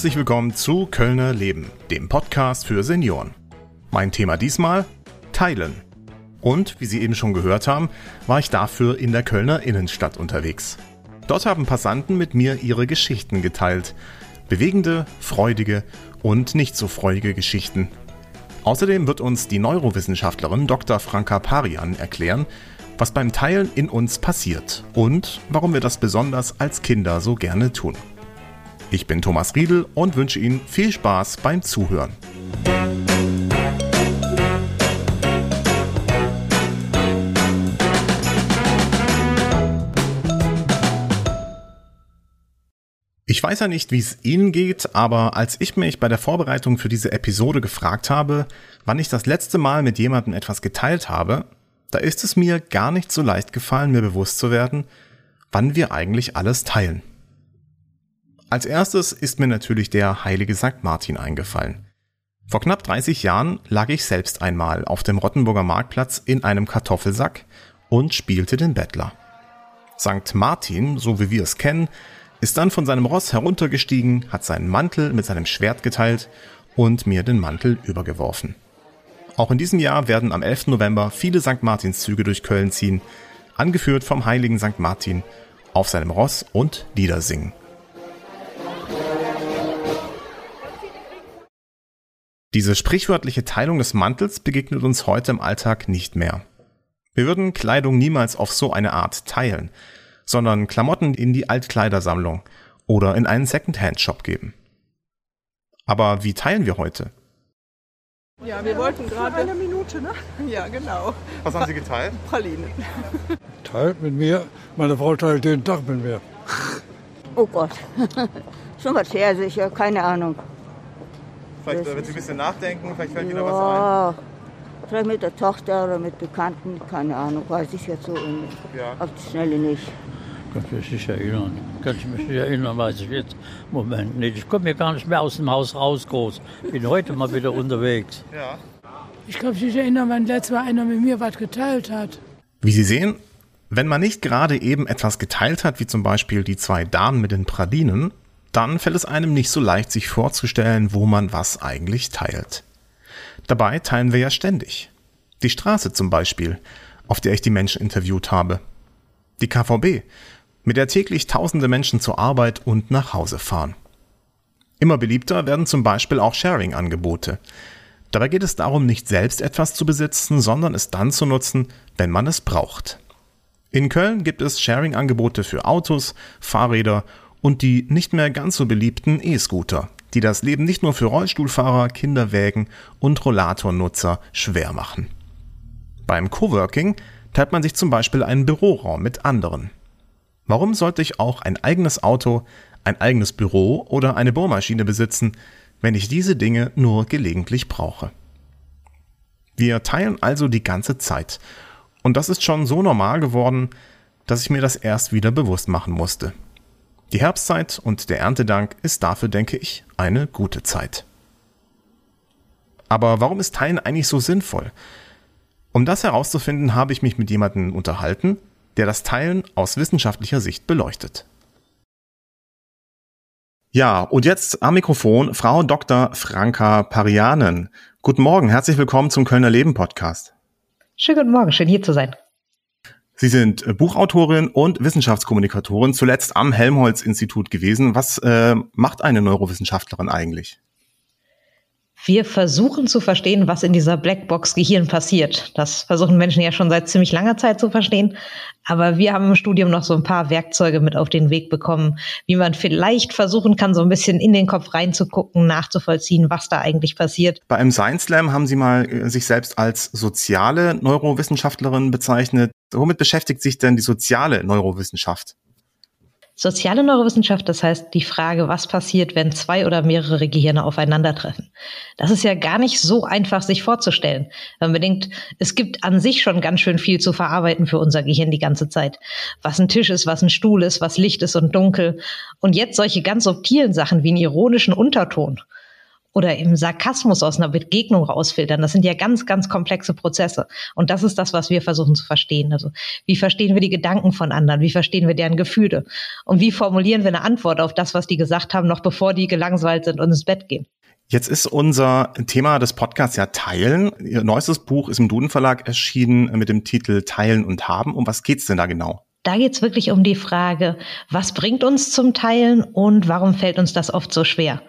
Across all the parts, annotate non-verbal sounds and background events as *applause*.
Herzlich willkommen zu Kölner Leben, dem Podcast für Senioren. Mein Thema diesmal Teilen. Und wie Sie eben schon gehört haben, war ich dafür in der Kölner Innenstadt unterwegs. Dort haben Passanten mit mir ihre Geschichten geteilt. Bewegende, freudige und nicht so freudige Geschichten. Außerdem wird uns die Neurowissenschaftlerin Dr. Franka Parian erklären, was beim Teilen in uns passiert und warum wir das besonders als Kinder so gerne tun. Ich bin Thomas Riedel und wünsche Ihnen viel Spaß beim Zuhören. Ich weiß ja nicht, wie es Ihnen geht, aber als ich mich bei der Vorbereitung für diese Episode gefragt habe, wann ich das letzte Mal mit jemandem etwas geteilt habe, da ist es mir gar nicht so leicht gefallen, mir bewusst zu werden, wann wir eigentlich alles teilen. Als erstes ist mir natürlich der heilige St. Martin eingefallen. Vor knapp 30 Jahren lag ich selbst einmal auf dem Rottenburger Marktplatz in einem Kartoffelsack und spielte den Bettler. St. Martin, so wie wir es kennen, ist dann von seinem Ross heruntergestiegen, hat seinen Mantel mit seinem Schwert geteilt und mir den Mantel übergeworfen. Auch in diesem Jahr werden am 11. November viele St. Martinszüge durch Köln ziehen, angeführt vom heiligen St. Martin auf seinem Ross und Lieder singen. Diese sprichwörtliche Teilung des Mantels begegnet uns heute im Alltag nicht mehr. Wir würden Kleidung niemals auf so eine Art teilen, sondern Klamotten in die Altkleidersammlung oder in einen Secondhand-Shop geben. Aber wie teilen wir heute? Ja, wir wollten gerade eine Minute, ne? *laughs* Ja, genau. Was haben Sie geteilt? *laughs* Pralinen. Teilt mit mir. Meine Frau teilt den Tag mit mir. Oh Gott. *laughs* Schon was her sicher, keine Ahnung. Vielleicht, wenn Sie ein bisschen nachdenken, vielleicht fällt Ihnen was Ja, vielleicht mit der Tochter oder mit Bekannten, keine Ahnung, weiß ich jetzt so in, Ja. auf die Schnelle nicht. Kann ich mich nicht erinnern. Kann ich mich nicht erinnern, weiß ich jetzt. Moment nicht. Ich komme ja gar nicht mehr aus dem Haus raus groß. Bin heute mal wieder unterwegs. Ja. Ich kann mich nicht erinnern, wann letztes Mal einer mit mir was geteilt hat. Wie Sie sehen, wenn man nicht gerade eben etwas geteilt hat, wie zum Beispiel die zwei Damen mit den Pralinen, dann fällt es einem nicht so leicht, sich vorzustellen, wo man was eigentlich teilt. Dabei teilen wir ja ständig. Die Straße zum Beispiel, auf der ich die Menschen interviewt habe. Die KVB, mit der täglich tausende Menschen zur Arbeit und nach Hause fahren. Immer beliebter werden zum Beispiel auch Sharing-Angebote. Dabei geht es darum, nicht selbst etwas zu besitzen, sondern es dann zu nutzen, wenn man es braucht. In Köln gibt es Sharing-Angebote für Autos, Fahrräder und die nicht mehr ganz so beliebten E-Scooter, die das Leben nicht nur für Rollstuhlfahrer, Kinderwägen und Rollatornutzer schwer machen. Beim Coworking teilt man sich zum Beispiel einen Büroraum mit anderen. Warum sollte ich auch ein eigenes Auto, ein eigenes Büro oder eine Bohrmaschine besitzen, wenn ich diese Dinge nur gelegentlich brauche? Wir teilen also die ganze Zeit. Und das ist schon so normal geworden, dass ich mir das erst wieder bewusst machen musste. Die Herbstzeit und der Erntedank ist dafür, denke ich, eine gute Zeit. Aber warum ist Teilen eigentlich so sinnvoll? Um das herauszufinden, habe ich mich mit jemandem unterhalten, der das Teilen aus wissenschaftlicher Sicht beleuchtet. Ja, und jetzt am Mikrofon Frau Dr. Franka Parianen. Guten Morgen, herzlich willkommen zum Kölner Leben Podcast. Schönen guten Morgen, schön hier zu sein. Sie sind äh, Buchautorin und Wissenschaftskommunikatorin, zuletzt am Helmholtz-Institut gewesen. Was äh, macht eine Neurowissenschaftlerin eigentlich? Wir versuchen zu verstehen, was in dieser Blackbox Gehirn passiert. Das versuchen Menschen ja schon seit ziemlich langer Zeit zu verstehen. Aber wir haben im Studium noch so ein paar Werkzeuge mit auf den Weg bekommen, wie man vielleicht versuchen kann, so ein bisschen in den Kopf reinzugucken, nachzuvollziehen, was da eigentlich passiert. Bei einem Science Slam haben Sie mal äh, sich selbst als soziale Neurowissenschaftlerin bezeichnet. Womit beschäftigt sich denn die soziale Neurowissenschaft? Soziale Neurowissenschaft, das heißt die Frage, was passiert, wenn zwei oder mehrere Gehirne aufeinandertreffen. Das ist ja gar nicht so einfach, sich vorzustellen. Wenn man bedenkt, es gibt an sich schon ganz schön viel zu verarbeiten für unser Gehirn die ganze Zeit. Was ein Tisch ist, was ein Stuhl ist, was Licht ist und dunkel. Und jetzt solche ganz subtilen Sachen wie einen ironischen Unterton oder im Sarkasmus aus einer Begegnung rausfiltern. Das sind ja ganz, ganz komplexe Prozesse. Und das ist das, was wir versuchen zu verstehen. Also wie verstehen wir die Gedanken von anderen? Wie verstehen wir deren Gefühle? Und wie formulieren wir eine Antwort auf das, was die gesagt haben, noch bevor die gelangweilt sind und ins Bett gehen? Jetzt ist unser Thema des Podcasts ja Teilen. Ihr neuestes Buch ist im Duden Verlag erschienen mit dem Titel Teilen und Haben. Um was geht's denn da genau? Da geht's wirklich um die Frage, was bringt uns zum Teilen und warum fällt uns das oft so schwer?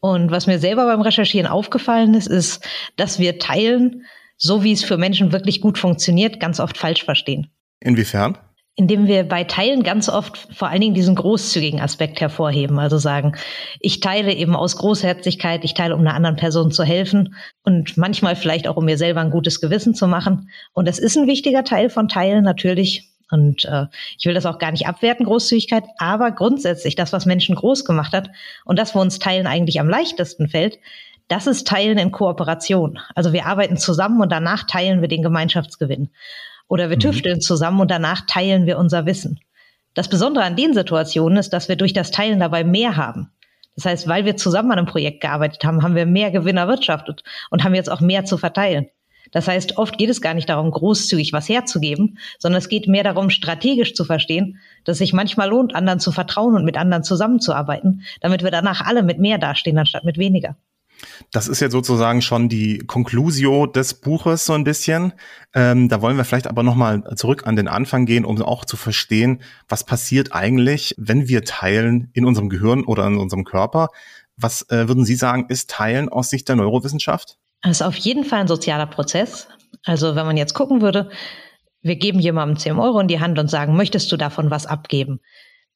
Und was mir selber beim Recherchieren aufgefallen ist, ist, dass wir Teilen, so wie es für Menschen wirklich gut funktioniert, ganz oft falsch verstehen. Inwiefern? Indem wir bei Teilen ganz oft vor allen Dingen diesen großzügigen Aspekt hervorheben. Also sagen, ich teile eben aus Großherzigkeit, ich teile, um einer anderen Person zu helfen und manchmal vielleicht auch, um mir selber ein gutes Gewissen zu machen. Und das ist ein wichtiger Teil von Teilen natürlich. Und äh, ich will das auch gar nicht abwerten, Großzügigkeit, aber grundsätzlich das, was Menschen groß gemacht hat und das, wo uns Teilen eigentlich am leichtesten fällt, das ist Teilen in Kooperation. Also wir arbeiten zusammen und danach teilen wir den Gemeinschaftsgewinn. Oder wir mhm. tüfteln zusammen und danach teilen wir unser Wissen. Das Besondere an den Situationen ist, dass wir durch das Teilen dabei mehr haben. Das heißt, weil wir zusammen an einem Projekt gearbeitet haben, haben wir mehr Gewinn erwirtschaftet und haben jetzt auch mehr zu verteilen. Das heißt, oft geht es gar nicht darum, großzügig was herzugeben, sondern es geht mehr darum, strategisch zu verstehen, dass es sich manchmal lohnt, anderen zu vertrauen und mit anderen zusammenzuarbeiten, damit wir danach alle mit mehr dastehen, anstatt mit weniger. Das ist jetzt sozusagen schon die Conclusio des Buches so ein bisschen. Ähm, da wollen wir vielleicht aber nochmal zurück an den Anfang gehen, um auch zu verstehen, was passiert eigentlich, wenn wir teilen in unserem Gehirn oder in unserem Körper. Was äh, würden Sie sagen, ist Teilen aus Sicht der Neurowissenschaft? Das ist auf jeden Fall ein sozialer Prozess. Also wenn man jetzt gucken würde, wir geben jemandem 10 Euro in die Hand und sagen, möchtest du davon was abgeben?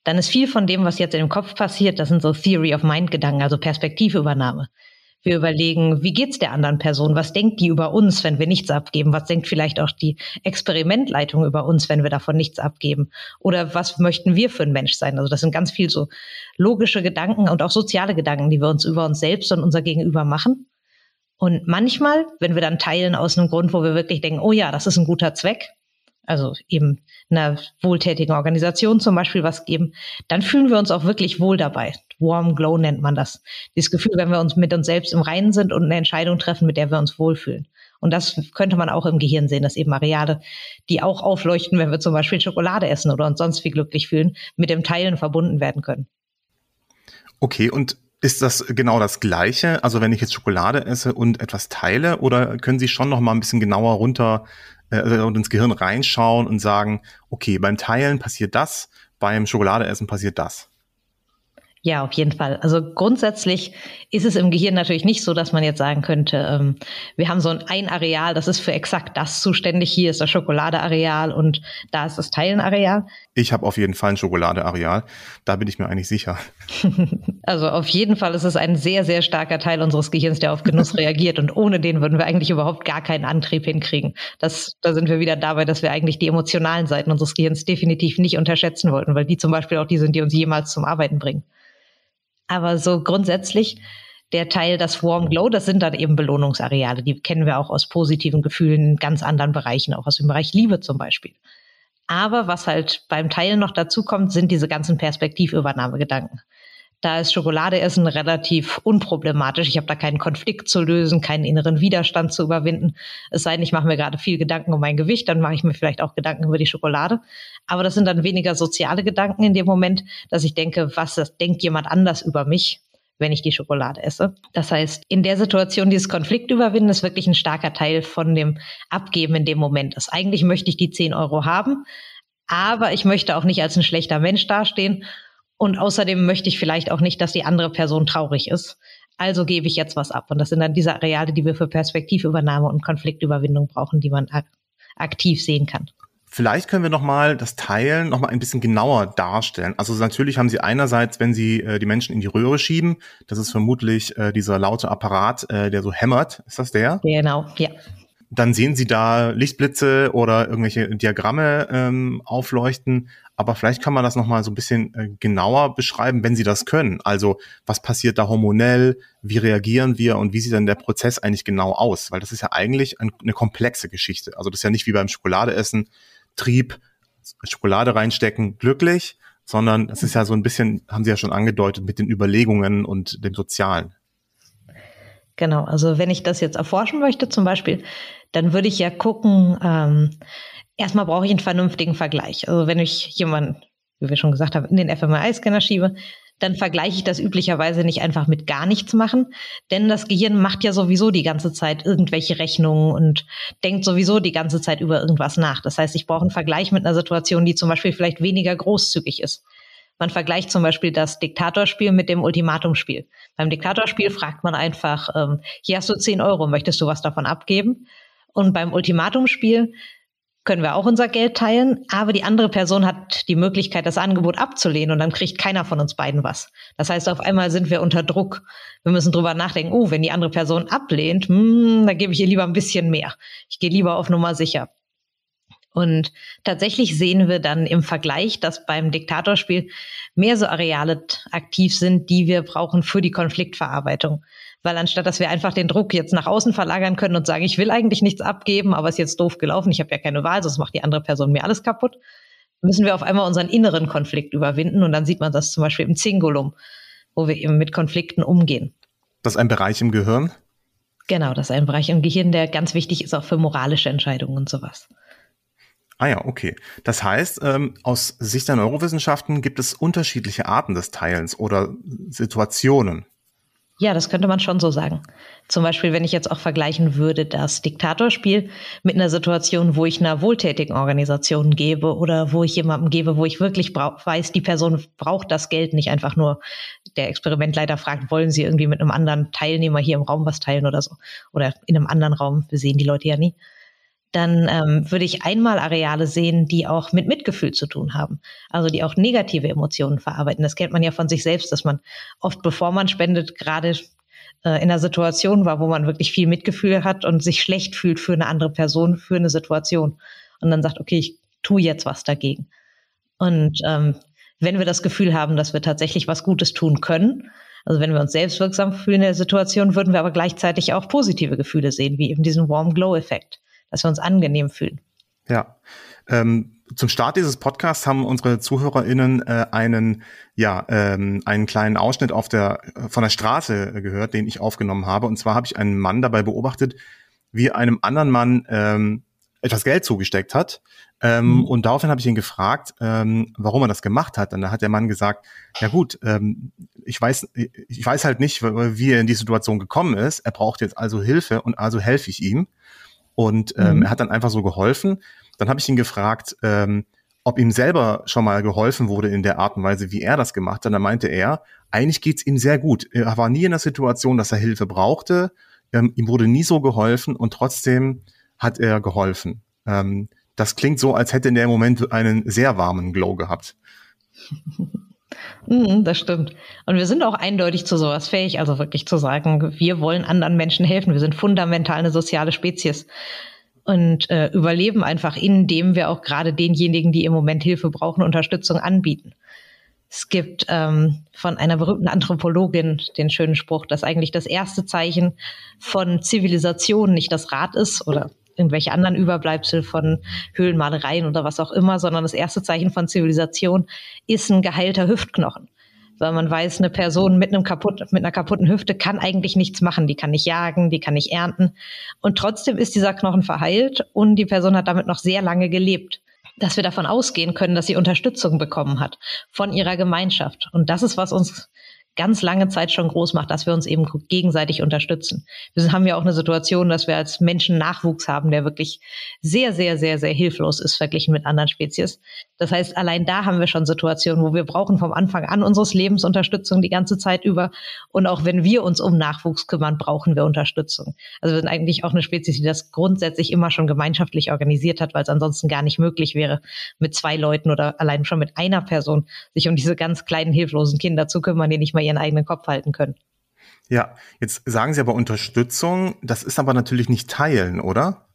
Dann ist viel von dem, was jetzt in dem Kopf passiert, das sind so Theory of Mind Gedanken, also Perspektivübernahme. Wir überlegen, wie geht's der anderen Person? Was denkt die über uns, wenn wir nichts abgeben? Was denkt vielleicht auch die Experimentleitung über uns, wenn wir davon nichts abgeben? Oder was möchten wir für ein Mensch sein? Also das sind ganz viel so logische Gedanken und auch soziale Gedanken, die wir uns über uns selbst und unser Gegenüber machen. Und manchmal, wenn wir dann teilen aus einem Grund, wo wir wirklich denken, oh ja, das ist ein guter Zweck, also eben einer wohltätigen Organisation zum Beispiel was geben, dann fühlen wir uns auch wirklich wohl dabei. Warm Glow nennt man das. Dieses Gefühl, wenn wir uns mit uns selbst im Reinen sind und eine Entscheidung treffen, mit der wir uns wohlfühlen. Und das könnte man auch im Gehirn sehen, dass eben Areale, die auch aufleuchten, wenn wir zum Beispiel Schokolade essen oder uns sonst wie glücklich fühlen, mit dem Teilen verbunden werden können. Okay, und ist das genau das Gleiche? Also wenn ich jetzt Schokolade esse und etwas teile, oder können Sie schon noch mal ein bisschen genauer runter äh, also ins Gehirn reinschauen und sagen, okay, beim Teilen passiert das, beim Schokoladeessen passiert das? Ja, auf jeden Fall. Also grundsätzlich ist es im Gehirn natürlich nicht so, dass man jetzt sagen könnte, ähm, wir haben so ein, ein Areal, das ist für exakt das zuständig. Hier ist das Schokoladeareal und da ist das Teilenareal. Ich habe auf jeden Fall ein Schokoladeareal. Da bin ich mir eigentlich sicher. *laughs* also auf jeden Fall ist es ein sehr, sehr starker Teil unseres Gehirns, der auf Genuss *laughs* reagiert. Und ohne den würden wir eigentlich überhaupt gar keinen Antrieb hinkriegen. Das, da sind wir wieder dabei, dass wir eigentlich die emotionalen Seiten unseres Gehirns definitiv nicht unterschätzen wollten, weil die zum Beispiel auch die sind, die uns jemals zum Arbeiten bringen. Aber so grundsätzlich der Teil, das Warm Glow, das sind dann eben Belohnungsareale. Die kennen wir auch aus positiven Gefühlen in ganz anderen Bereichen, auch aus dem Bereich Liebe zum Beispiel. Aber was halt beim Teilen noch dazu kommt, sind diese ganzen Perspektivübernahmegedanken. Da ist Schokoladeessen relativ unproblematisch. Ich habe da keinen Konflikt zu lösen, keinen inneren Widerstand zu überwinden. Es sei denn, ich mache mir gerade viel Gedanken um mein Gewicht, dann mache ich mir vielleicht auch Gedanken über die Schokolade. Aber das sind dann weniger soziale Gedanken in dem Moment, dass ich denke, was das denkt jemand anders über mich, wenn ich die Schokolade esse. Das heißt, in der Situation dieses Konflikt überwinden ist wirklich ein starker Teil von dem Abgeben in dem Moment. Das eigentlich möchte ich die 10 Euro haben, aber ich möchte auch nicht als ein schlechter Mensch dastehen und außerdem möchte ich vielleicht auch nicht, dass die andere Person traurig ist. Also gebe ich jetzt was ab. Und das sind dann diese Areale, die wir für Perspektivübernahme und Konfliktüberwindung brauchen, die man ak aktiv sehen kann. Vielleicht können wir noch mal das Teilen noch mal ein bisschen genauer darstellen. Also natürlich haben Sie einerseits, wenn Sie äh, die Menschen in die Röhre schieben, das ist vermutlich äh, dieser laute Apparat, äh, der so hämmert. Ist das der? Genau, ja. Dann sehen Sie da Lichtblitze oder irgendwelche Diagramme ähm, aufleuchten. Aber vielleicht kann man das nochmal so ein bisschen äh, genauer beschreiben, wenn Sie das können. Also was passiert da hormonell, wie reagieren wir und wie sieht dann der Prozess eigentlich genau aus? Weil das ist ja eigentlich ein, eine komplexe Geschichte. Also das ist ja nicht wie beim Schokoladeessen, Trieb, Schokolade reinstecken, glücklich, sondern es ist ja so ein bisschen, haben Sie ja schon angedeutet, mit den Überlegungen und dem Sozialen. Genau, also wenn ich das jetzt erforschen möchte zum Beispiel, dann würde ich ja gucken, ähm, erstmal brauche ich einen vernünftigen Vergleich. Also wenn ich jemanden, wie wir schon gesagt haben, in den fMRI-Scanner schiebe, dann vergleiche ich das üblicherweise nicht einfach mit gar nichts machen, denn das Gehirn macht ja sowieso die ganze Zeit irgendwelche Rechnungen und denkt sowieso die ganze Zeit über irgendwas nach. Das heißt, ich brauche einen Vergleich mit einer Situation, die zum Beispiel vielleicht weniger großzügig ist. Man vergleicht zum Beispiel das Diktatorspiel mit dem Ultimatumspiel. Beim Diktatorspiel fragt man einfach, ähm, hier hast du 10 Euro, möchtest du was davon abgeben? Und beim Ultimatumspiel können wir auch unser Geld teilen, aber die andere Person hat die Möglichkeit, das Angebot abzulehnen und dann kriegt keiner von uns beiden was. Das heißt, auf einmal sind wir unter Druck. Wir müssen drüber nachdenken, oh, wenn die andere Person ablehnt, hm, da gebe ich ihr lieber ein bisschen mehr. Ich gehe lieber auf Nummer sicher. Und tatsächlich sehen wir dann im Vergleich, dass beim Diktatorspiel mehr so Areale aktiv sind, die wir brauchen für die Konfliktverarbeitung. Weil anstatt dass wir einfach den Druck jetzt nach außen verlagern können und sagen, ich will eigentlich nichts abgeben, aber es ist jetzt doof gelaufen, ich habe ja keine Wahl, sonst macht die andere Person mir alles kaputt, müssen wir auf einmal unseren inneren Konflikt überwinden. Und dann sieht man das zum Beispiel im Zingulum, wo wir eben mit Konflikten umgehen. Das ist ein Bereich im Gehirn? Genau, das ist ein Bereich im Gehirn, der ganz wichtig ist auch für moralische Entscheidungen und sowas. Ah ja, okay. Das heißt, ähm, aus Sicht der Neurowissenschaften gibt es unterschiedliche Arten des Teilens oder Situationen. Ja, das könnte man schon so sagen. Zum Beispiel, wenn ich jetzt auch vergleichen würde, das Diktatorspiel mit einer Situation, wo ich einer wohltätigen Organisation gebe oder wo ich jemandem gebe, wo ich wirklich weiß, die Person braucht das Geld, nicht einfach nur der Experimentleiter fragt, wollen Sie irgendwie mit einem anderen Teilnehmer hier im Raum was teilen oder so. Oder in einem anderen Raum, wir sehen die Leute ja nie dann ähm, würde ich einmal Areale sehen, die auch mit Mitgefühl zu tun haben. Also die auch negative Emotionen verarbeiten. Das kennt man ja von sich selbst, dass man oft, bevor man spendet, gerade äh, in einer Situation war, wo man wirklich viel Mitgefühl hat und sich schlecht fühlt für eine andere Person, für eine Situation. Und dann sagt, okay, ich tue jetzt was dagegen. Und ähm, wenn wir das Gefühl haben, dass wir tatsächlich was Gutes tun können, also wenn wir uns selbstwirksam fühlen in der Situation, würden wir aber gleichzeitig auch positive Gefühle sehen, wie eben diesen Warm Glow-Effekt dass wir uns angenehm fühlen. Ja. Ähm, zum Start dieses Podcasts haben unsere ZuhörerInnen äh, einen, ja, ähm, einen kleinen Ausschnitt auf der, von der Straße gehört, den ich aufgenommen habe. Und zwar habe ich einen Mann dabei beobachtet, wie einem anderen Mann ähm, etwas Geld zugesteckt hat. Ähm, mhm. Und daraufhin habe ich ihn gefragt, ähm, warum er das gemacht hat. Und da hat der Mann gesagt, ja gut, ähm, ich weiß, ich weiß halt nicht, wie er in die Situation gekommen ist. Er braucht jetzt also Hilfe und also helfe ich ihm. Und ähm, mhm. er hat dann einfach so geholfen. Dann habe ich ihn gefragt, ähm, ob ihm selber schon mal geholfen wurde in der Art und Weise, wie er das gemacht hat. Dann meinte er, eigentlich geht's ihm sehr gut. Er war nie in der Situation, dass er Hilfe brauchte. Ähm, ihm wurde nie so geholfen und trotzdem hat er geholfen. Ähm, das klingt so, als hätte in der Moment einen sehr warmen Glow gehabt. *laughs* Mhm, das stimmt. Und wir sind auch eindeutig zu sowas fähig, also wirklich zu sagen, wir wollen anderen Menschen helfen. Wir sind fundamental eine soziale Spezies und äh, überleben einfach, indem wir auch gerade denjenigen, die im Moment Hilfe brauchen, Unterstützung anbieten. Es gibt ähm, von einer berühmten Anthropologin den schönen Spruch, dass eigentlich das erste Zeichen von Zivilisation nicht das Rad ist oder irgendwelche anderen Überbleibsel von Höhlenmalereien oder was auch immer, sondern das erste Zeichen von Zivilisation ist ein geheilter Hüftknochen. Weil man weiß, eine Person mit einem kaputt, mit einer kaputten Hüfte kann eigentlich nichts machen. Die kann nicht jagen, die kann nicht ernten. Und trotzdem ist dieser Knochen verheilt und die Person hat damit noch sehr lange gelebt dass wir davon ausgehen können, dass sie Unterstützung bekommen hat von ihrer Gemeinschaft. Und das ist, was uns ganz lange Zeit schon groß macht, dass wir uns eben gegenseitig unterstützen. Wir haben ja auch eine Situation, dass wir als Menschen Nachwuchs haben, der wirklich sehr, sehr, sehr, sehr hilflos ist verglichen mit anderen Spezies. Das heißt, allein da haben wir schon Situationen, wo wir brauchen vom Anfang an unseres Lebens Unterstützung die ganze Zeit über. Und auch wenn wir uns um Nachwuchs kümmern, brauchen wir Unterstützung. Also wir sind eigentlich auch eine Spezies, die das grundsätzlich immer schon gemeinschaftlich organisiert hat, weil es ansonsten gar nicht möglich wäre, mit zwei Leuten oder allein schon mit einer Person sich um diese ganz kleinen hilflosen Kinder zu kümmern, die nicht mal ihren eigenen Kopf halten können. Ja, jetzt sagen Sie aber Unterstützung, das ist aber natürlich nicht teilen, oder?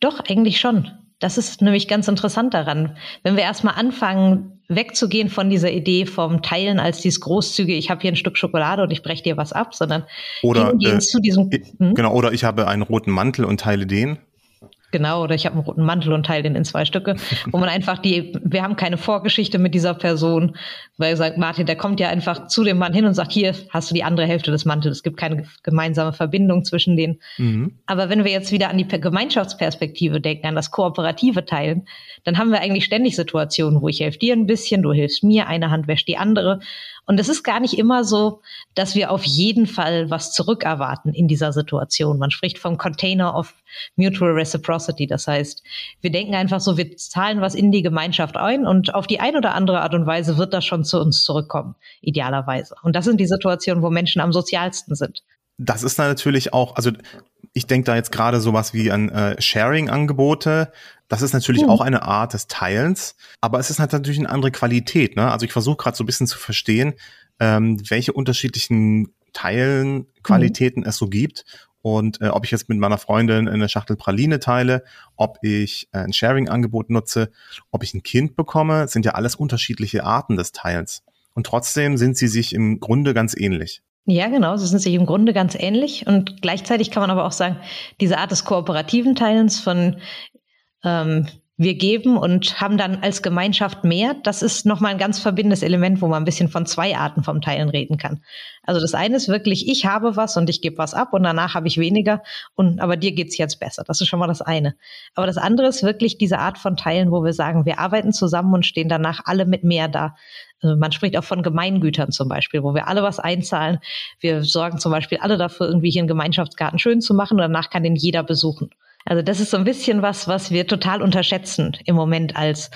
Doch, eigentlich schon. Das ist nämlich ganz interessant daran. Wenn wir erstmal anfangen, wegzugehen von dieser Idee vom Teilen als dieses großzügige, ich habe hier ein Stück Schokolade und ich breche dir was ab, sondern oder, äh, zu diesem. Hm? Genau, oder ich habe einen roten Mantel und teile den. Genau, oder ich habe einen roten Mantel und teile den in zwei Stücke, wo man einfach die, wir haben keine Vorgeschichte mit dieser Person, weil sagt Martin, der kommt ja einfach zu dem Mann hin und sagt, hier hast du die andere Hälfte des Mantels. Es gibt keine gemeinsame Verbindung zwischen denen. Mhm. Aber wenn wir jetzt wieder an die Gemeinschaftsperspektive denken, an das kooperative Teilen, dann haben wir eigentlich ständig Situationen, wo ich helfe dir ein bisschen, du hilfst mir, eine Hand wäscht die andere. Und es ist gar nicht immer so, dass wir auf jeden Fall was zurückerwarten in dieser Situation. Man spricht vom Container of Mutual Reciprocity. Das heißt, wir denken einfach so, wir zahlen was in die Gemeinschaft ein und auf die ein oder andere Art und Weise wird das schon zu uns zurückkommen, idealerweise. Und das sind die Situationen, wo Menschen am sozialsten sind. Das ist natürlich auch, also ich denke da jetzt gerade sowas wie an äh, Sharing-Angebote. Das ist natürlich hm. auch eine Art des Teilens, aber es ist halt natürlich eine andere Qualität. Ne? Also ich versuche gerade so ein bisschen zu verstehen, ähm, welche unterschiedlichen Teilen, Qualitäten hm. es so gibt und äh, ob ich jetzt mit meiner Freundin eine Schachtel Praline teile, ob ich äh, ein Sharing-Angebot nutze, ob ich ein Kind bekomme, sind ja alles unterschiedliche Arten des Teils. Und trotzdem sind sie sich im Grunde ganz ähnlich. Ja, genau, sie sind sich im Grunde ganz ähnlich. Und gleichzeitig kann man aber auch sagen, diese Art des kooperativen Teilens von ähm, wir geben und haben dann als Gemeinschaft mehr. Das ist nochmal ein ganz verbindendes Element, wo man ein bisschen von zwei Arten vom Teilen reden kann. Also das eine ist wirklich, ich habe was und ich gebe was ab und danach habe ich weniger und aber dir geht's jetzt besser. Das ist schon mal das eine. Aber das andere ist wirklich diese Art von Teilen, wo wir sagen, wir arbeiten zusammen und stehen danach alle mit mehr da. Also man spricht auch von Gemeingütern zum Beispiel, wo wir alle was einzahlen. Wir sorgen zum Beispiel alle dafür, irgendwie hier einen Gemeinschaftsgarten schön zu machen und danach kann den jeder besuchen. Also das ist so ein bisschen was, was wir total unterschätzen im Moment als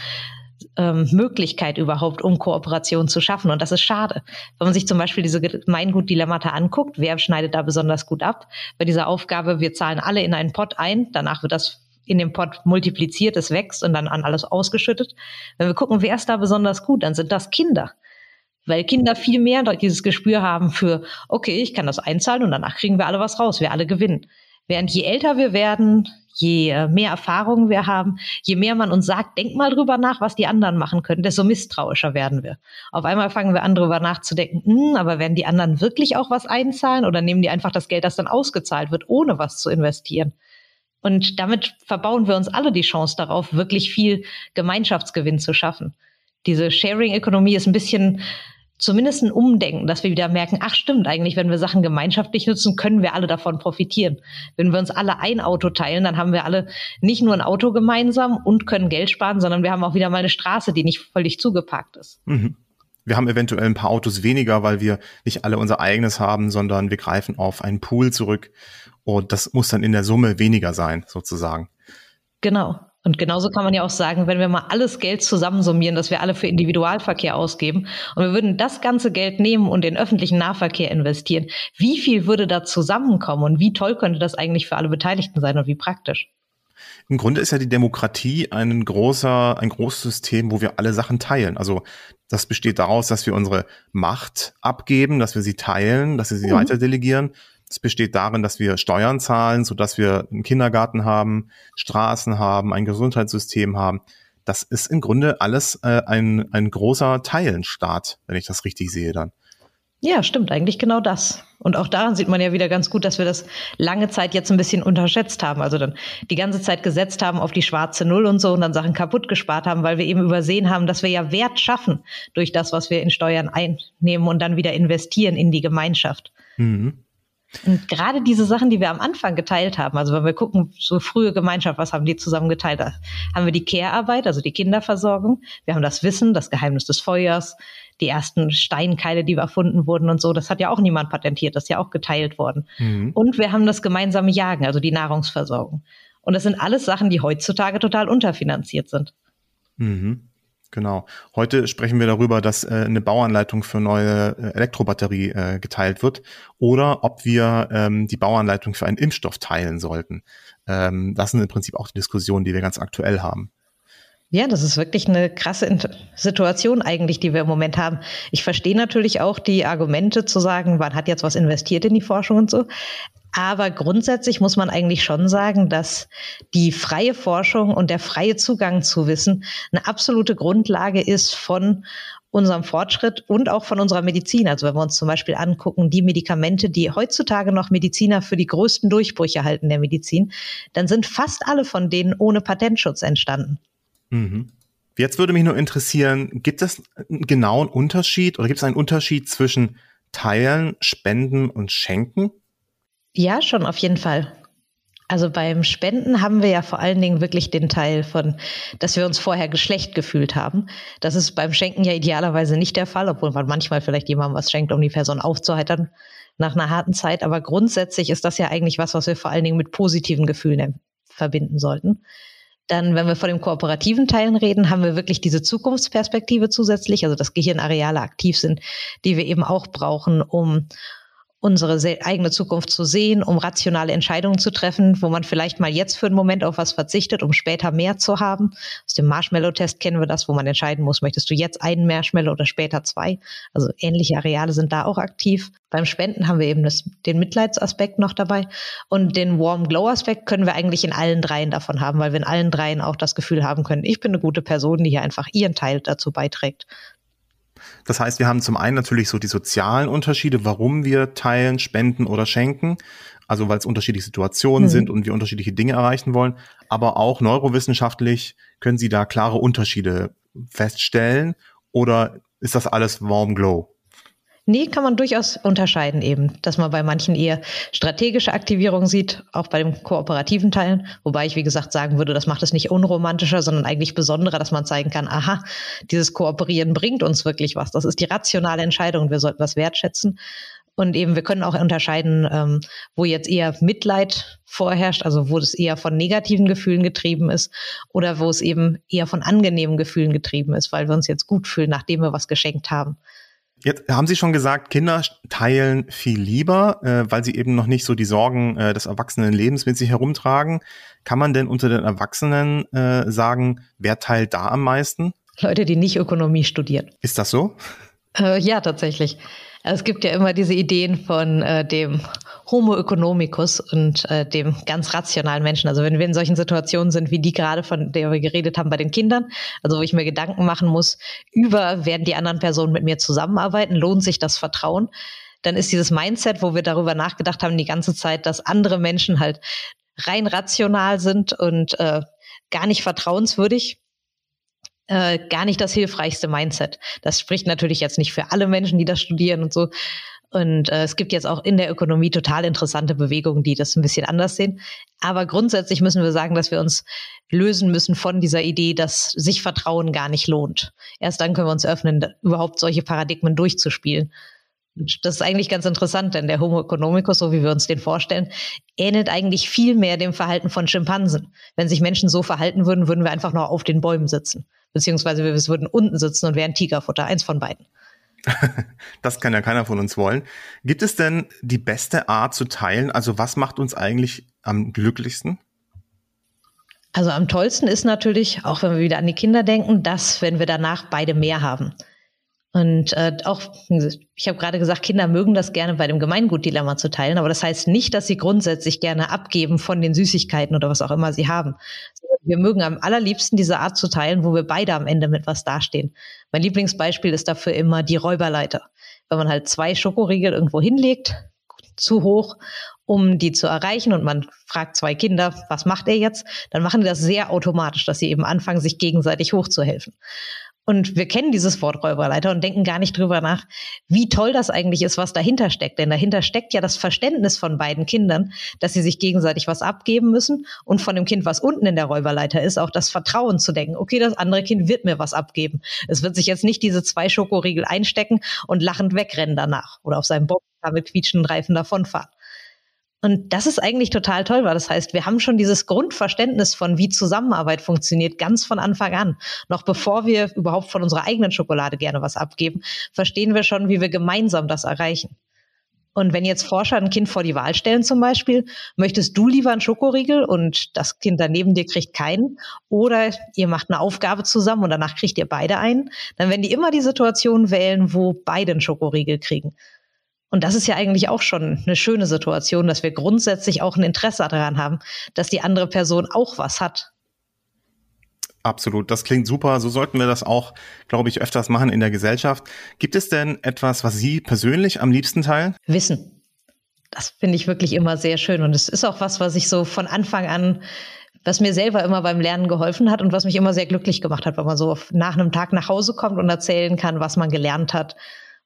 ähm, Möglichkeit überhaupt, um Kooperation zu schaffen. Und das ist schade. Wenn man sich zum Beispiel diese Gemeingut-Dilemmata anguckt, wer schneidet da besonders gut ab? Bei dieser Aufgabe, wir zahlen alle in einen Pot ein, danach wird das in dem Pot multipliziert, es wächst und dann an alles ausgeschüttet. Wenn wir gucken, wer ist da besonders gut, dann sind das Kinder. Weil Kinder viel mehr dieses Gespür haben für, okay, ich kann das einzahlen und danach kriegen wir alle was raus, wir alle gewinnen. Während je älter wir werden, je äh, mehr Erfahrungen wir haben, je mehr man uns sagt, denk mal drüber nach, was die anderen machen können, desto misstrauischer werden wir. Auf einmal fangen wir an, drüber nachzudenken, hm, aber werden die anderen wirklich auch was einzahlen oder nehmen die einfach das Geld, das dann ausgezahlt wird, ohne was zu investieren? Und damit verbauen wir uns alle die Chance darauf, wirklich viel Gemeinschaftsgewinn zu schaffen. Diese Sharing-Ökonomie ist ein bisschen zumindest ein Umdenken, dass wir wieder merken, ach stimmt, eigentlich, wenn wir Sachen gemeinschaftlich nutzen, können wir alle davon profitieren. Wenn wir uns alle ein Auto teilen, dann haben wir alle nicht nur ein Auto gemeinsam und können Geld sparen, sondern wir haben auch wieder mal eine Straße, die nicht völlig zugeparkt ist. Mhm. Wir haben eventuell ein paar Autos weniger, weil wir nicht alle unser eigenes haben, sondern wir greifen auf einen Pool zurück. Und das muss dann in der Summe weniger sein, sozusagen. Genau. Und genauso kann man ja auch sagen, wenn wir mal alles Geld zusammensummieren, das wir alle für Individualverkehr ausgeben, und wir würden das ganze Geld nehmen und in öffentlichen Nahverkehr investieren, wie viel würde da zusammenkommen und wie toll könnte das eigentlich für alle Beteiligten sein und wie praktisch? Im Grunde ist ja die Demokratie ein großer, ein großes System, wo wir alle Sachen teilen. Also das besteht daraus, dass wir unsere Macht abgeben, dass wir sie teilen, dass wir sie mhm. weiter delegieren es besteht darin, dass wir Steuern zahlen, so dass wir einen Kindergarten haben, Straßen haben, ein Gesundheitssystem haben. Das ist im Grunde alles äh, ein, ein großer Teilenstaat, wenn ich das richtig sehe dann. Ja, stimmt, eigentlich genau das. Und auch daran sieht man ja wieder ganz gut, dass wir das lange Zeit jetzt ein bisschen unterschätzt haben. Also dann die ganze Zeit gesetzt haben auf die schwarze Null und so und dann Sachen kaputt gespart haben, weil wir eben übersehen haben, dass wir ja Wert schaffen durch das, was wir in Steuern einnehmen und dann wieder investieren in die Gemeinschaft. Mhm. Und gerade diese Sachen, die wir am Anfang geteilt haben, also wenn wir gucken, so frühe Gemeinschaft, was haben die zusammen geteilt? Da haben wir die Care-Arbeit, also die Kinderversorgung. Wir haben das Wissen, das Geheimnis des Feuers, die ersten Steinkeile, die erfunden wurden und so. Das hat ja auch niemand patentiert, das ist ja auch geteilt worden. Mhm. Und wir haben das gemeinsame Jagen, also die Nahrungsversorgung. Und das sind alles Sachen, die heutzutage total unterfinanziert sind. Mhm. Genau. Heute sprechen wir darüber, dass äh, eine Bauanleitung für neue äh, Elektrobatterie äh, geteilt wird oder ob wir ähm, die Bauanleitung für einen Impfstoff teilen sollten. Ähm, das sind im Prinzip auch die Diskussionen, die wir ganz aktuell haben. Ja, das ist wirklich eine krasse Situation eigentlich, die wir im Moment haben. Ich verstehe natürlich auch die Argumente zu sagen, man hat jetzt was investiert in die Forschung und so. Aber grundsätzlich muss man eigentlich schon sagen, dass die freie Forschung und der freie Zugang zu Wissen eine absolute Grundlage ist von unserem Fortschritt und auch von unserer Medizin. Also wenn wir uns zum Beispiel angucken, die Medikamente, die heutzutage noch Mediziner für die größten Durchbrüche halten der Medizin, dann sind fast alle von denen ohne Patentschutz entstanden. Mhm. Jetzt würde mich nur interessieren, gibt es einen genauen Unterschied oder gibt es einen Unterschied zwischen Teilen, Spenden und Schenken? Ja, schon auf jeden Fall. Also beim Spenden haben wir ja vor allen Dingen wirklich den Teil von, dass wir uns vorher geschlecht gefühlt haben. Das ist beim Schenken ja idealerweise nicht der Fall, obwohl man manchmal vielleicht jemandem was schenkt, um die Person aufzuheitern nach einer harten Zeit. Aber grundsätzlich ist das ja eigentlich was, was wir vor allen Dingen mit positiven Gefühlen verbinden sollten. Dann, wenn wir von den kooperativen Teilen reden, haben wir wirklich diese Zukunftsperspektive zusätzlich, also dass Gehirnareale aktiv sind, die wir eben auch brauchen, um unsere eigene Zukunft zu sehen, um rationale Entscheidungen zu treffen, wo man vielleicht mal jetzt für einen Moment auf was verzichtet, um später mehr zu haben. Aus dem Marshmallow-Test kennen wir das, wo man entscheiden muss, möchtest du jetzt einen Marshmallow oder später zwei? Also ähnliche Areale sind da auch aktiv. Beim Spenden haben wir eben das, den Mitleidsaspekt noch dabei. Und den Warm-Glow-Aspekt können wir eigentlich in allen dreien davon haben, weil wir in allen dreien auch das Gefühl haben können, ich bin eine gute Person, die hier einfach ihren Teil dazu beiträgt. Das heißt, wir haben zum einen natürlich so die sozialen Unterschiede, warum wir teilen, spenden oder schenken. Also weil es unterschiedliche Situationen mhm. sind und wir unterschiedliche Dinge erreichen wollen. Aber auch neurowissenschaftlich können Sie da klare Unterschiede feststellen. Oder ist das alles Warm Glow? Nee, kann man durchaus unterscheiden eben, dass man bei manchen eher strategische Aktivierung sieht, auch bei den kooperativen Teilen. Wobei ich, wie gesagt, sagen würde, das macht es nicht unromantischer, sondern eigentlich besonderer, dass man zeigen kann, aha, dieses Kooperieren bringt uns wirklich was. Das ist die rationale Entscheidung. Wir sollten das wertschätzen. Und eben, wir können auch unterscheiden, ähm, wo jetzt eher Mitleid vorherrscht, also wo es eher von negativen Gefühlen getrieben ist oder wo es eben eher von angenehmen Gefühlen getrieben ist, weil wir uns jetzt gut fühlen, nachdem wir was geschenkt haben. Jetzt haben Sie schon gesagt, Kinder teilen viel lieber, äh, weil sie eben noch nicht so die Sorgen äh, des Erwachsenenlebens mit sich herumtragen. Kann man denn unter den Erwachsenen äh, sagen, wer teilt da am meisten? Leute, die nicht Ökonomie studieren. Ist das so? Äh, ja, tatsächlich. Es gibt ja immer diese Ideen von äh, dem Homo economicus und äh, dem ganz rationalen Menschen. Also wenn wir in solchen Situationen sind, wie die gerade, von der wir geredet haben bei den Kindern, also wo ich mir Gedanken machen muss, über werden die anderen Personen mit mir zusammenarbeiten, lohnt sich das Vertrauen, dann ist dieses Mindset, wo wir darüber nachgedacht haben die ganze Zeit, dass andere Menschen halt rein rational sind und äh, gar nicht vertrauenswürdig, äh, gar nicht das hilfreichste Mindset. Das spricht natürlich jetzt nicht für alle Menschen, die das studieren und so. Und äh, es gibt jetzt auch in der Ökonomie total interessante Bewegungen, die das ein bisschen anders sehen. Aber grundsätzlich müssen wir sagen, dass wir uns lösen müssen von dieser Idee, dass sich Vertrauen gar nicht lohnt. Erst dann können wir uns öffnen, überhaupt solche Paradigmen durchzuspielen. Das ist eigentlich ganz interessant, denn der Homo economicus, so wie wir uns den vorstellen, ähnelt eigentlich viel mehr dem Verhalten von Schimpansen. Wenn sich Menschen so verhalten würden, würden wir einfach nur auf den Bäumen sitzen. Beziehungsweise wir würden unten sitzen und wären Tigerfutter, eins von beiden. *laughs* das kann ja keiner von uns wollen. Gibt es denn die beste Art zu teilen? Also was macht uns eigentlich am glücklichsten? Also am tollsten ist natürlich, auch wenn wir wieder an die Kinder denken, dass, wenn wir danach beide mehr haben. Und äh, auch, ich habe gerade gesagt, Kinder mögen das gerne bei dem Gemeingutdilemma zu teilen, aber das heißt nicht, dass sie grundsätzlich gerne abgeben von den Süßigkeiten oder was auch immer sie haben. Wir mögen am allerliebsten diese Art zu teilen, wo wir beide am Ende mit was dastehen. Mein Lieblingsbeispiel ist dafür immer die Räuberleiter. Wenn man halt zwei Schokoriegel irgendwo hinlegt, zu hoch, um die zu erreichen und man fragt zwei Kinder, was macht er jetzt, dann machen die das sehr automatisch, dass sie eben anfangen, sich gegenseitig hochzuhelfen. Und wir kennen dieses Wort Räuberleiter und denken gar nicht drüber nach, wie toll das eigentlich ist, was dahinter steckt. Denn dahinter steckt ja das Verständnis von beiden Kindern, dass sie sich gegenseitig was abgeben müssen und von dem Kind, was unten in der Räuberleiter ist, auch das Vertrauen zu denken, okay, das andere Kind wird mir was abgeben. Es wird sich jetzt nicht diese zwei Schokoriegel einstecken und lachend wegrennen danach oder auf seinem Bock mit quietschenden Reifen davonfahren. Und das ist eigentlich total toll, weil das heißt, wir haben schon dieses Grundverständnis von, wie Zusammenarbeit funktioniert, ganz von Anfang an. Noch bevor wir überhaupt von unserer eigenen Schokolade gerne was abgeben, verstehen wir schon, wie wir gemeinsam das erreichen. Und wenn jetzt Forscher ein Kind vor die Wahl stellen zum Beispiel, möchtest du lieber einen Schokoriegel und das Kind daneben dir kriegt keinen oder ihr macht eine Aufgabe zusammen und danach kriegt ihr beide einen, dann werden die immer die Situation wählen, wo beide einen Schokoriegel kriegen. Und das ist ja eigentlich auch schon eine schöne Situation, dass wir grundsätzlich auch ein Interesse daran haben, dass die andere Person auch was hat. Absolut, das klingt super. So sollten wir das auch, glaube ich, öfters machen in der Gesellschaft. Gibt es denn etwas, was Sie persönlich am liebsten teilen? Wissen. Das finde ich wirklich immer sehr schön. Und es ist auch was, was ich so von Anfang an, was mir selber immer beim Lernen geholfen hat und was mich immer sehr glücklich gemacht hat, wenn man so nach einem Tag nach Hause kommt und erzählen kann, was man gelernt hat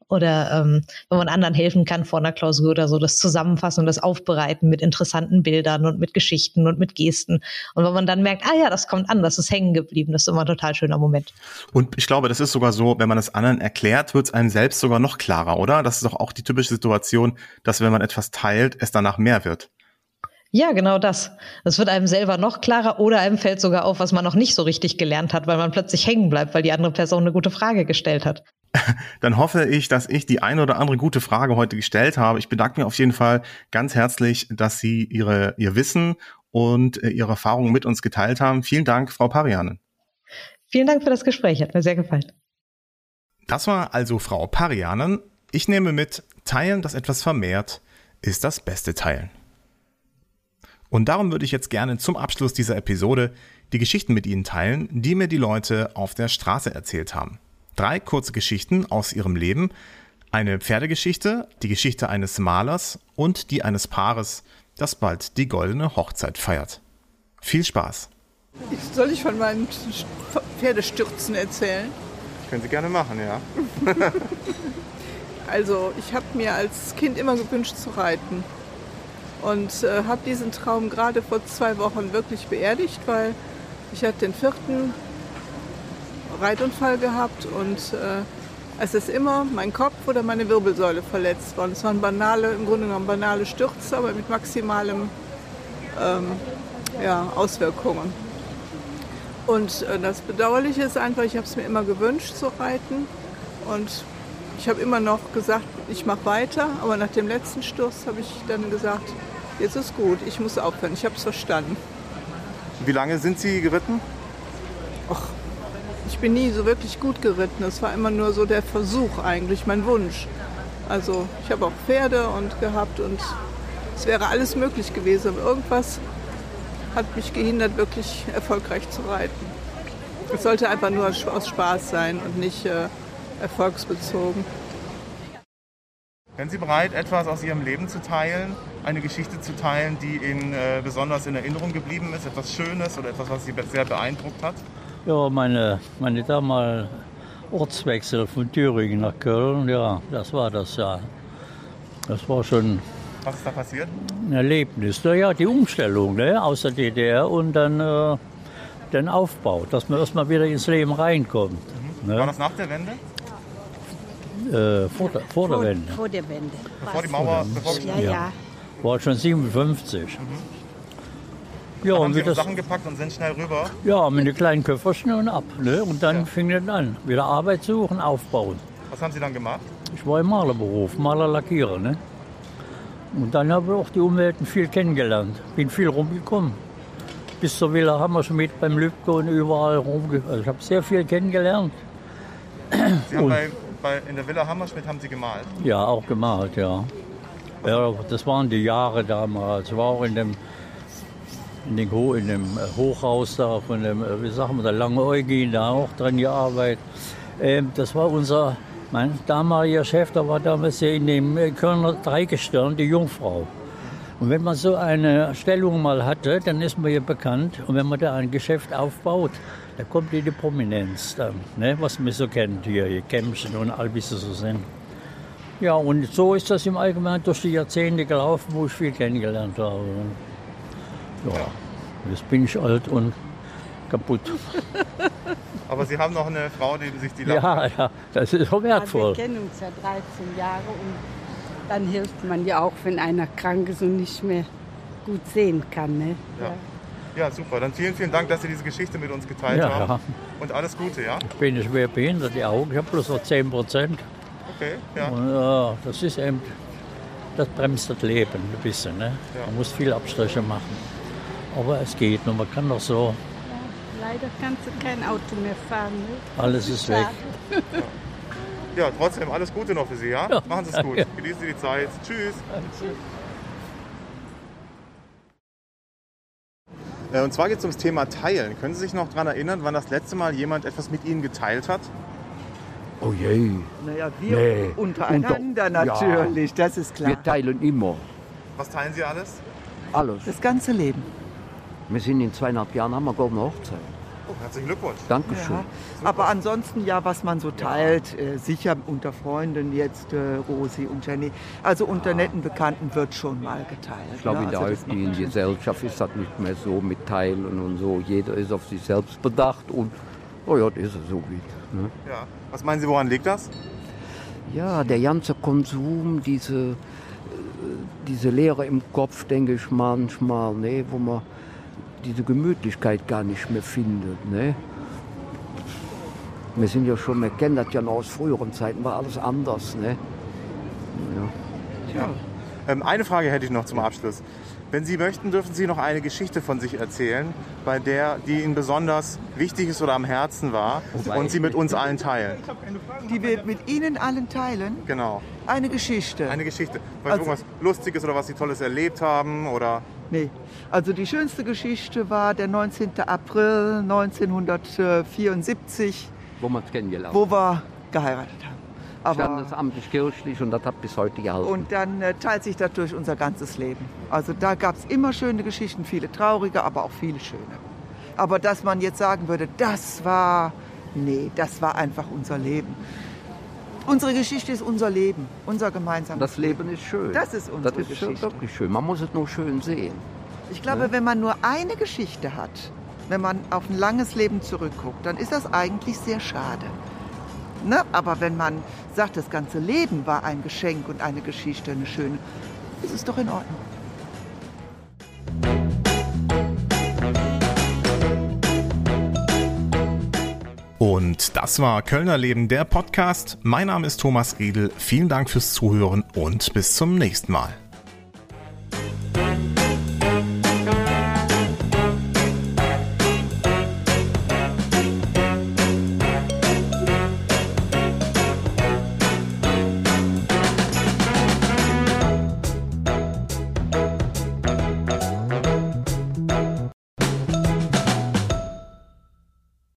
oder ähm, wenn man anderen helfen kann vor einer Klausur oder so, das Zusammenfassen und das Aufbereiten mit interessanten Bildern und mit Geschichten und mit Gesten. Und wenn man dann merkt, ah ja, das kommt an, das ist hängen geblieben, das ist immer ein total schöner Moment. Und ich glaube, das ist sogar so, wenn man es anderen erklärt, wird es einem selbst sogar noch klarer, oder? Das ist doch auch die typische Situation, dass wenn man etwas teilt, es danach mehr wird. Ja, genau das. Es wird einem selber noch klarer oder einem fällt sogar auf, was man noch nicht so richtig gelernt hat, weil man plötzlich hängen bleibt, weil die andere Person eine gute Frage gestellt hat. *laughs* Dann hoffe ich, dass ich die eine oder andere gute Frage heute gestellt habe. Ich bedanke mich auf jeden Fall ganz herzlich, dass Sie Ihre, Ihr Wissen und äh, Ihre Erfahrungen mit uns geteilt haben. Vielen Dank, Frau Parianen. Vielen Dank für das Gespräch, hat mir sehr gefallen. Das war also Frau Parianen. Ich nehme mit, teilen, das etwas vermehrt, ist das beste Teilen. Und darum würde ich jetzt gerne zum Abschluss dieser Episode die Geschichten mit Ihnen teilen, die mir die Leute auf der Straße erzählt haben. Drei kurze Geschichten aus ihrem Leben, eine Pferdegeschichte, die Geschichte eines Malers und die eines Paares, das bald die goldene Hochzeit feiert. Viel Spaß! Ich, soll ich von meinen Pferdestürzen erzählen? Können Sie gerne machen, ja. *laughs* also ich habe mir als Kind immer gewünscht zu reiten und äh, habe diesen Traum gerade vor zwei Wochen wirklich beerdigt, weil ich hatte den vierten Reitunfall gehabt und äh, es ist immer mein Kopf oder meine Wirbelsäule verletzt worden. Es waren banale, im Grunde genommen banale Stürze, aber mit maximalem ähm, ja, Auswirkungen. Und äh, das Bedauerliche ist einfach, ich habe es mir immer gewünscht zu reiten und ich habe immer noch gesagt, ich mache weiter, aber nach dem letzten Sturz habe ich dann gesagt, jetzt ist gut, ich muss aufhören, ich habe es verstanden. Wie lange sind Sie geritten? Ich bin nie so wirklich gut geritten. Es war immer nur so der Versuch eigentlich, mein Wunsch. Also ich habe auch Pferde und gehabt und es wäre alles möglich gewesen. Aber irgendwas hat mich gehindert, wirklich erfolgreich zu reiten. Es sollte einfach nur aus Spaß sein und nicht äh, erfolgsbezogen. Wären Sie bereit, etwas aus Ihrem Leben zu teilen, eine Geschichte zu teilen, die Ihnen äh, besonders in Erinnerung geblieben ist, etwas Schönes oder etwas, was Sie sehr beeindruckt hat? Ja, meine, meine damals Ortswechsel von Thüringen nach Köln, ja, das war das ja. Das war schon. Was ist da passiert? Ein Erlebnis. Ja, die Umstellung ne, aus der DDR und dann äh, den Aufbau, dass man erstmal wieder ins Leben reinkommt. Mhm. Ne? War das nach der Wende? Äh, vor, der, vor, der Wende. Vor der Wende. Bevor die Mauer. Bevor ja, ja. War schon 57. Mhm. Ja, dann haben Sie Ihre Sachen gepackt und sind schnell rüber? Ja, mit einem kleinen Köfferchen und ab. Ne? Und dann ja. fing das an. Wieder Arbeit suchen, aufbauen. Was haben Sie dann gemacht? Ich war im Malerberuf, Maler, Lackierer. Ne? Und dann habe ich auch die Umwelten viel kennengelernt. Bin viel rumgekommen. Bis zur Villa Hammerschmidt beim Lübcke und überall rumgekommen. Also ich habe sehr viel kennengelernt. Sie haben bei, bei, in der Villa Hammerschmidt haben Sie gemalt? Ja, auch gemalt, ja. ja. Das waren die Jahre damals. War auch in dem in, den, in dem äh, Hochhaus da von dem, äh, wie sagen wir, der Lange Eugen, da auch dran gearbeitet. Ähm, das war unser, mein damaliger Chef, der war damals in dem äh, Kölner Dreigestirn, die Jungfrau. Und wenn man so eine Stellung mal hatte, dann ist man ja bekannt. Und wenn man da ein Geschäft aufbaut, da kommt die Prominenz dann, ne, was man so kennt hier, hier Kämpchen und all wie sie so sind. Ja, und so ist das im Allgemeinen durch die Jahrzehnte gelaufen, wo ich viel kennengelernt habe. Ja, jetzt bin ich alt und kaputt. *laughs* Aber Sie haben noch eine Frau, die sich die Lampe Ja, ja, das ist auch wertvoll. wir kennen uns ja 13 Jahre und dann hilft man ja auch, wenn einer krank ist und nicht mehr gut sehen kann. Ne? Ja. ja. super. Dann vielen, vielen Dank, dass Sie diese Geschichte mit uns geteilt ja, haben. Ja. Und alles Gute, ja? Ich bin schwer behindert, die Augen. Ich habe bloß noch 10 Prozent. Okay, ja. Und, ja. Das ist eben, das bremst das Leben ein bisschen. Ne? Man muss viel Abstriche machen. Aber es geht nur, man kann doch so. Ja, leider kannst du kein Auto mehr fahren. Ne? Alles ist weg. Ja. ja. trotzdem alles Gute noch für Sie, ja? ja. Machen Sie es gut. Genießen Sie die Zeit. Tschüss. Äh, Und zwar geht es ums Thema Teilen. Können Sie sich noch daran erinnern, wann das letzte Mal jemand etwas mit Ihnen geteilt hat? Oh je. Naja, wir Nee. untereinander Unter- natürlich, das ist klar. Wir teilen immer Was teilen Sie alles? alles. Das ganze Leben. Wir sind in zweieinhalb Jahren, haben wir goldene Hochzeit. Oh, herzlichen Glückwunsch. Dankeschön. Ja. Aber ansonsten ja, was man so teilt, äh, sicher unter Freunden jetzt äh, Rosi und Jenny, also unter netten Bekannten wird schon mal geteilt. Ich glaube, ne? in der Also heutigen. Gesellschaft ist das nicht mehr so mit Teilen und so. Jeder ist auf sich selbst bedacht und, oh ja, das ist es so wie. Ne? Ja. Was meinen Sie, woran liegt das? Ja, der ganze Konsum, diese, äh, diese Leere im Kopf, denke ich manchmal, ne, wo man diese Gemütlichkeit gar nicht mehr findet. Ne? Wir sind ja schon, wir kennen das ja noch aus früheren Zeiten, war alles anders. Ne? Ja. Ähm, eine Frage hätte ich noch zum Abschluss. Wenn Sie möchten, dürfen Sie noch eine Geschichte von sich erzählen, bei der, die Ihnen besonders wichtig ist oder am Herzen war Wobei- und Sie mit uns allen teilen. Die wir mit Ihnen allen teilen, Genau. eine Geschichte. Eine Geschichte. Vielleicht Also- irgendwas Lustiges oder was Sie Tolles erlebt haben oder. Nee, also die schönste Geschichte war der 19. April 1974, Wo man es kennengelernt wo wir geheiratet haben. Aber Standesamtlich, kirchlich und das hat bis heute gehalten. Und dann äh, teilt sich das durch unser ganzes Leben. Also da gab es immer schöne Geschichten, viele traurige, aber auch viele schöne. Aber dass man jetzt sagen würde, das war, nee, das war einfach unser Leben. Unsere Geschichte ist unser Leben, unser gemeinsames das Leben ist schön. Das ist unsere Das ist schön, Geschichte. wirklich schön. Man muss es nur schön sehen. Ich glaube, wenn man nur eine Geschichte hat, wenn man auf ein langes Leben zurückguckt, dann ist das eigentlich sehr schade. Ne? Aber wenn man sagt, das ganze Leben war ein Geschenk und eine Geschichte, eine schöne, ist es doch in Ordnung. Und das war Kölner Leben, der Podcast. Mein Name ist Thomas Riedel. Vielen Dank fürs Zuhören und bis zum nächsten Mal.